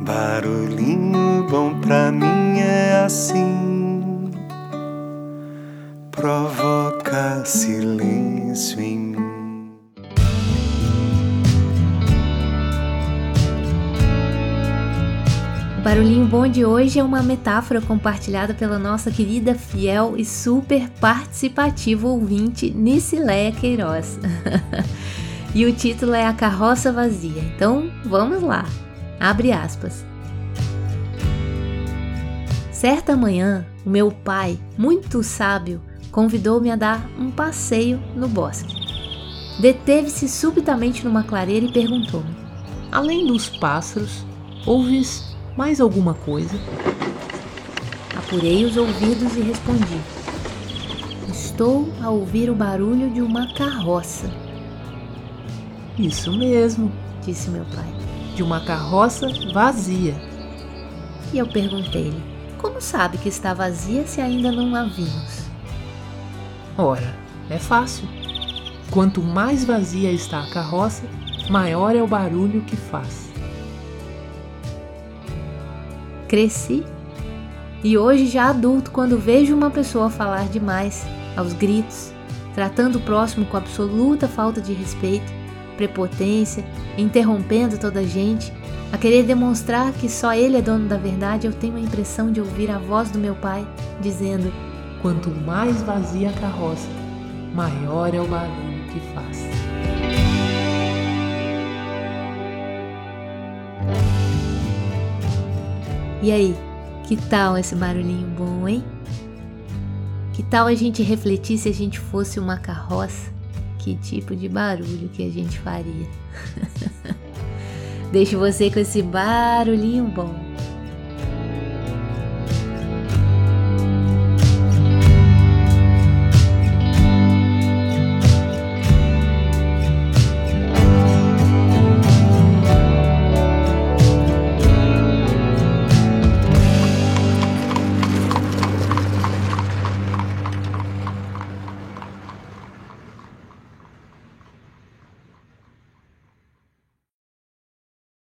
Barulhinho bom pra mim é assim, provoca silêncio em mim. O barulhinho bom de hoje é uma metáfora compartilhada pela nossa querida, fiel e super participativa ouvinte Nicileia Queiroz. e o título é A Carroça Vazia. Então, vamos lá. Abre aspas. Certa manhã, o meu pai, muito sábio, convidou-me a dar um passeio no bosque. Deteve-se subitamente numa clareira e perguntou-me: Além dos pássaros, ouves mais alguma coisa? Apurei os ouvidos e respondi: Estou a ouvir o barulho de uma carroça. Isso mesmo, disse meu pai de uma carroça vazia. E eu perguntei-lhe: Como sabe que está vazia se ainda não a vimos? Ora, é fácil. Quanto mais vazia está a carroça, maior é o barulho que faz. Cresci e hoje, já adulto, quando vejo uma pessoa falar demais, aos gritos, tratando o próximo com absoluta falta de respeito, prepotência, interrompendo toda a gente, a querer demonstrar que só ele é dono da verdade, eu tenho a impressão de ouvir a voz do meu pai dizendo: Quanto mais vazia a carroça, maior é o barulho que faz. E aí, que tal esse barulhinho bom, hein? Que tal a gente refletir se a gente fosse uma carroça que tipo de barulho que a gente faria. Deixo você com esse barulhinho bom.